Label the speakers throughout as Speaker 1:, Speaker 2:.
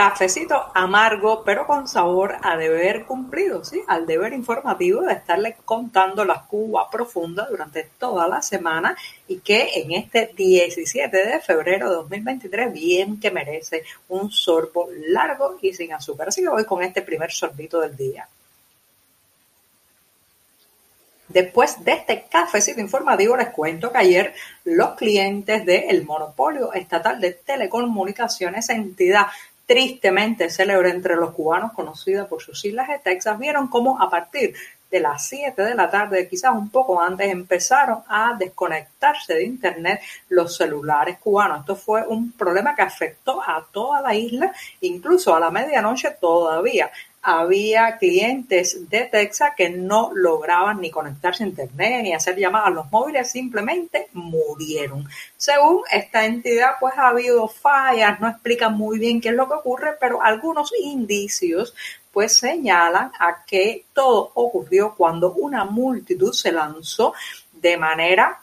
Speaker 1: cafecito amargo, pero con sabor a deber cumplido, ¿sí? Al deber informativo de estarle contando la Cuba profunda durante toda la semana y que en este 17 de febrero de 2023 bien que merece un sorbo largo y sin azúcar. Así que voy con este primer sorbito del día. Después de este cafecito informativo les cuento que ayer los clientes del monopolio estatal de telecomunicaciones, entidad tristemente célebre entre los cubanos, conocida por sus islas de Texas, vieron cómo a partir de las 7 de la tarde, quizás un poco antes, empezaron a desconectarse de Internet los celulares cubanos. Esto fue un problema que afectó a toda la isla, incluso a la medianoche todavía había clientes de Texas que no lograban ni conectarse a internet ni hacer llamadas a los móviles, simplemente murieron. Según esta entidad, pues ha habido fallas, no explican muy bien qué es lo que ocurre, pero algunos indicios pues señalan a que todo ocurrió cuando una multitud se lanzó de manera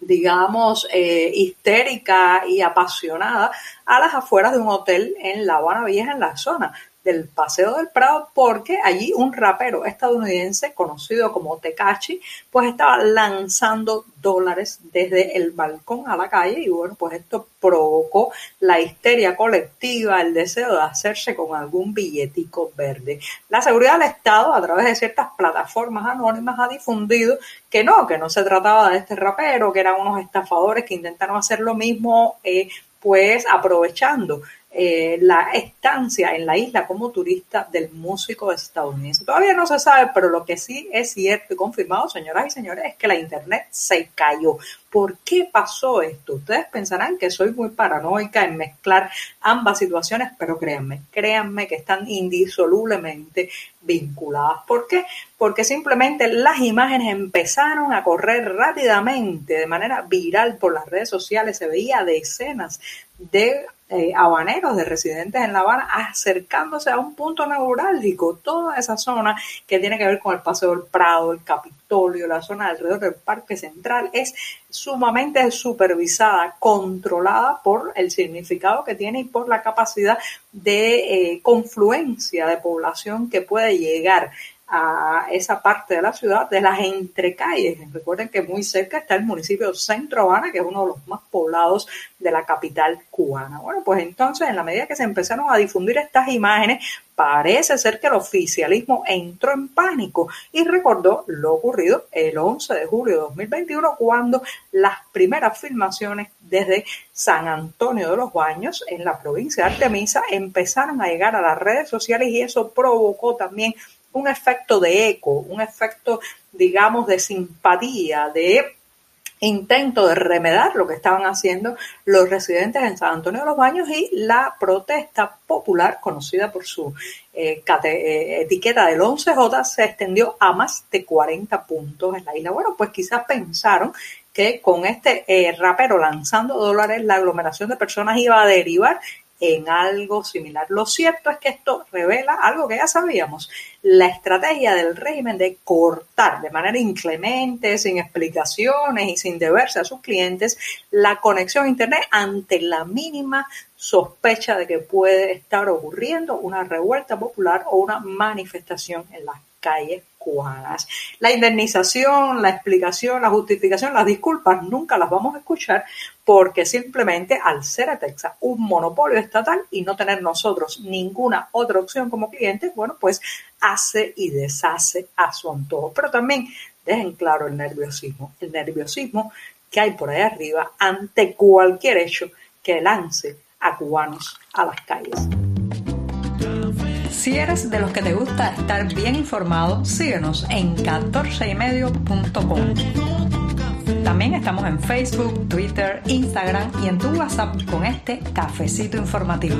Speaker 1: digamos, eh, histérica y apasionada a las afueras de un hotel en La Habana Vieja, en la zona del Paseo del Prado porque allí un rapero estadounidense conocido como Tekashi pues estaba lanzando dólares desde el balcón a la calle y bueno pues esto provocó la histeria colectiva, el deseo de hacerse con algún billetico verde. La seguridad del Estado a través de ciertas plataformas anónimas ha difundido que no, que no se trataba de este rapero, que eran unos estafadores que intentaron hacer lo mismo eh, pues aprovechando eh, la estancia en la isla como turista del músico estadounidense. Todavía no se sabe, pero lo que sí es cierto y confirmado, señoras y señores, es que la internet se cayó. ¿Por qué pasó esto? Ustedes pensarán que soy muy paranoica en mezclar ambas situaciones, pero créanme, créanme que están indisolublemente vinculadas. ¿Por qué? Porque simplemente las imágenes empezaron a correr rápidamente, de manera viral por las redes sociales. Se veía decenas de eh, habaneros, de residentes en La Habana, acercándose a un punto neurálgico, toda esa zona que tiene que ver con el Paseo del Prado, el Capitolio, la zona alrededor del Parque Central, es sumamente supervisada, controlada por el significado que tiene y por la capacidad de eh, confluencia de población que puede llegar a esa parte de la ciudad de las entrecalles. Recuerden que muy cerca está el municipio Centro Habana, que es uno de los más poblados de la capital cubana. Bueno, pues entonces, en la medida que se empezaron a difundir estas imágenes, parece ser que el oficialismo entró en pánico y recordó lo ocurrido el 11 de julio de 2021, cuando las primeras filmaciones desde San Antonio de los Baños, en la provincia de Artemisa, empezaron a llegar a las redes sociales y eso provocó también un efecto de eco, un efecto, digamos, de simpatía, de intento de remedar lo que estaban haciendo los residentes en San Antonio de los Baños y la protesta popular, conocida por su eh, eh, etiqueta del 11J, se extendió a más de 40 puntos en la isla. Bueno, pues quizás pensaron que con este eh, rapero lanzando dólares la aglomeración de personas iba a derivar en algo similar. Lo cierto es que esto revela algo que ya sabíamos, la estrategia del régimen de cortar de manera inclemente, sin explicaciones y sin deberse a sus clientes, la conexión a Internet ante la mínima sospecha de que puede estar ocurriendo una revuelta popular o una manifestación en las calles cubanas. La indemnización, la explicación, la justificación, las disculpas nunca las vamos a escuchar porque simplemente al ser a Texas un monopolio estatal y no tener nosotros ninguna otra opción como clientes, bueno, pues hace y deshace a su antojo. Pero también dejen claro el nerviosismo, el nerviosismo que hay por ahí arriba ante cualquier hecho que lance a cubanos a las calles. Si eres de los que te gusta estar bien informado, síguenos en 14ymedio.com. También estamos en Facebook, Twitter, Instagram y en tu WhatsApp con este cafecito informativo.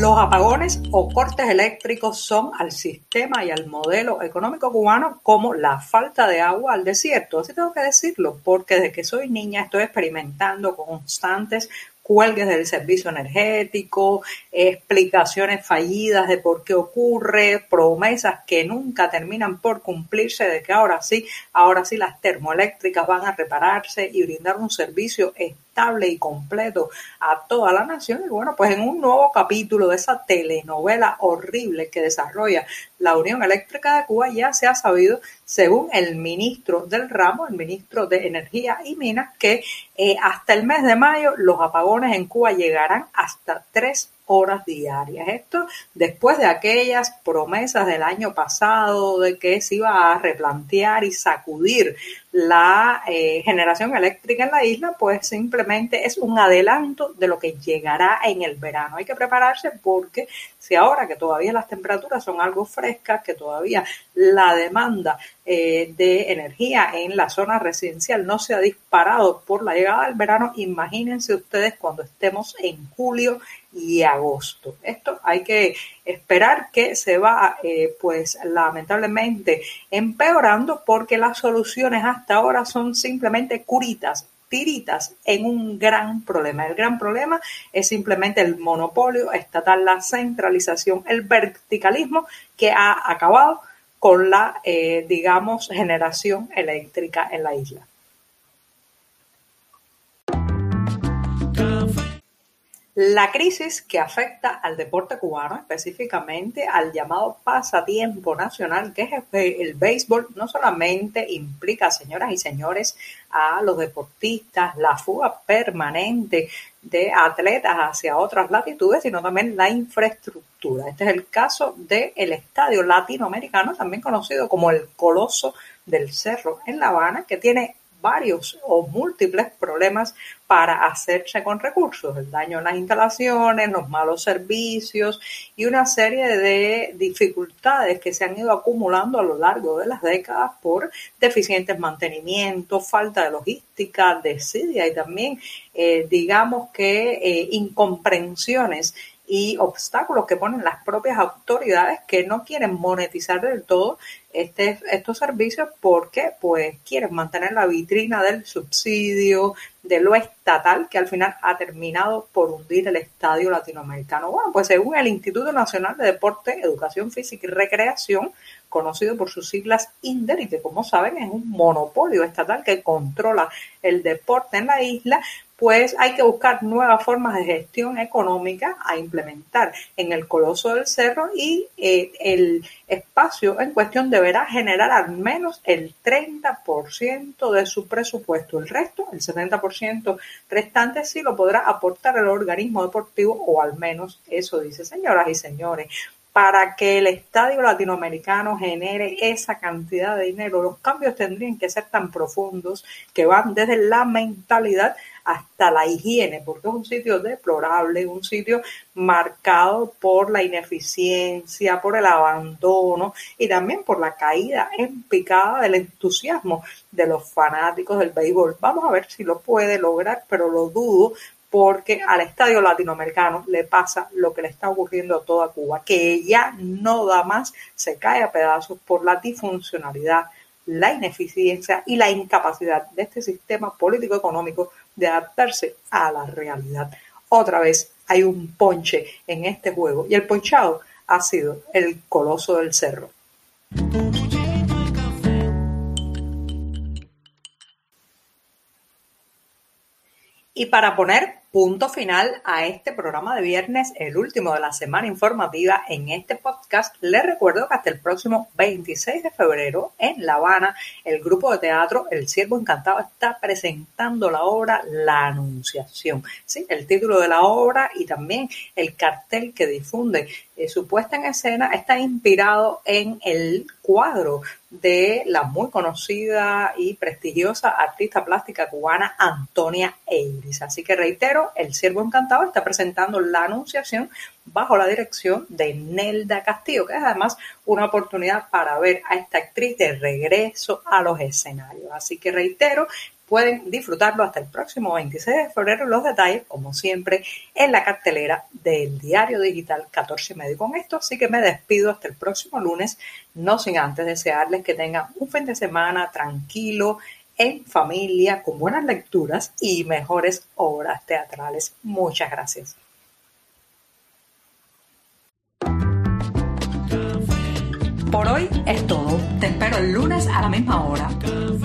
Speaker 1: Los apagones o cortes eléctricos son al sistema y al modelo económico cubano como la falta de agua al desierto. Así tengo que decirlo, porque desde que soy niña estoy experimentando constantes cuelgues del servicio energético, explicaciones fallidas de por qué ocurre, promesas que nunca terminan por cumplirse de que ahora sí, ahora sí las termoeléctricas van a repararse y brindar un servicio estable y completo a toda la nación. Y bueno, pues en un nuevo capítulo de esa telenovela horrible que desarrolla la Unión Eléctrica de Cuba ya se ha sabido, según el ministro del ramo, el ministro de Energía y Minas, que eh, hasta el mes de mayo los apagones en Cuba llegarán hasta tres horas diarias. Esto después de aquellas promesas del año pasado de que se iba a replantear y sacudir la eh, generación eléctrica en la isla, pues simplemente es un adelanto de lo que llegará en el verano. Hay que prepararse porque si ahora que todavía las temperaturas son algo frescas, que todavía la demanda eh, de energía en la zona residencial no se ha disparado por la llegada del verano, imagínense ustedes cuando estemos en julio y agosto. Esto hay que esperar que se va, eh, pues lamentablemente, empeorando porque las soluciones hasta ahora son simplemente curitas tiritas en un gran problema. El gran problema es simplemente el monopolio estatal, la centralización, el verticalismo que ha acabado con la, eh, digamos, generación eléctrica en la isla. La crisis que afecta al deporte cubano, específicamente al llamado pasatiempo nacional, que es el béisbol, no solamente implica, señoras y señores, a los deportistas, la fuga permanente de atletas hacia otras latitudes, sino también la infraestructura. Este es el caso del Estadio Latinoamericano, también conocido como el Coloso del Cerro en La Habana, que tiene varios o múltiples problemas para hacerse con recursos, el daño en las instalaciones, los malos servicios y una serie de dificultades que se han ido acumulando a lo largo de las décadas por deficientes mantenimientos, falta de logística, desidia y también, eh, digamos que, eh, incomprensiones y obstáculos que ponen las propias autoridades que no quieren monetizar del todo este, estos servicios porque pues quieren mantener la vitrina del subsidio, de lo estatal, que al final ha terminado por hundir el estadio latinoamericano. Bueno, pues según el Instituto Nacional de Deporte, Educación Física y Recreación, conocido por sus siglas INDER y que como saben es un monopolio estatal que controla el deporte en la isla, pues hay que buscar nuevas formas de gestión económica a implementar en el Coloso del Cerro y eh, el espacio en cuestión deberá generar al menos el 30% de su presupuesto. El resto, el 70% restante, sí lo podrá aportar el organismo deportivo o al menos eso dice, señoras y señores para que el estadio latinoamericano genere esa cantidad de dinero, los cambios tendrían que ser tan profundos que van desde la mentalidad hasta la higiene, porque es un sitio deplorable, un sitio marcado por la ineficiencia, por el abandono y también por la caída en picada del entusiasmo de los fanáticos del béisbol. Vamos a ver si lo puede lograr, pero lo dudo porque al estadio latinoamericano le pasa lo que le está ocurriendo a toda Cuba, que ya no da más, se cae a pedazos por la disfuncionalidad, la ineficiencia y la incapacidad de este sistema político-económico de adaptarse a la realidad. Otra vez hay un ponche en este juego y el ponchado ha sido el coloso del cerro. Y para poner punto final a este programa de viernes, el último de la semana informativa en este podcast, les recuerdo que hasta el próximo 26 de febrero en La Habana, el grupo de teatro El Siervo Encantado está presentando la obra La Anunciación. Sí, el título de la obra y también el cartel que difunde eh, su puesta en escena está inspirado en el cuadro de la muy conocida y prestigiosa artista plástica cubana Antonia Eiris. Así que reitero, el Siervo Encantado está presentando la Anunciación bajo la dirección de Nelda Castillo, que es además una oportunidad para ver a esta actriz de regreso a los escenarios. Así que reitero, pueden disfrutarlo hasta el próximo 26 de febrero. Los detalles, como siempre, en la cartelera del diario digital 14 medio. Con esto, así que me despido hasta el próximo lunes, no sin antes desearles que tengan un fin de semana tranquilo, en familia, con buenas lecturas y mejores obras teatrales. Muchas gracias. Por hoy es todo. Te espero el lunes a la misma hora.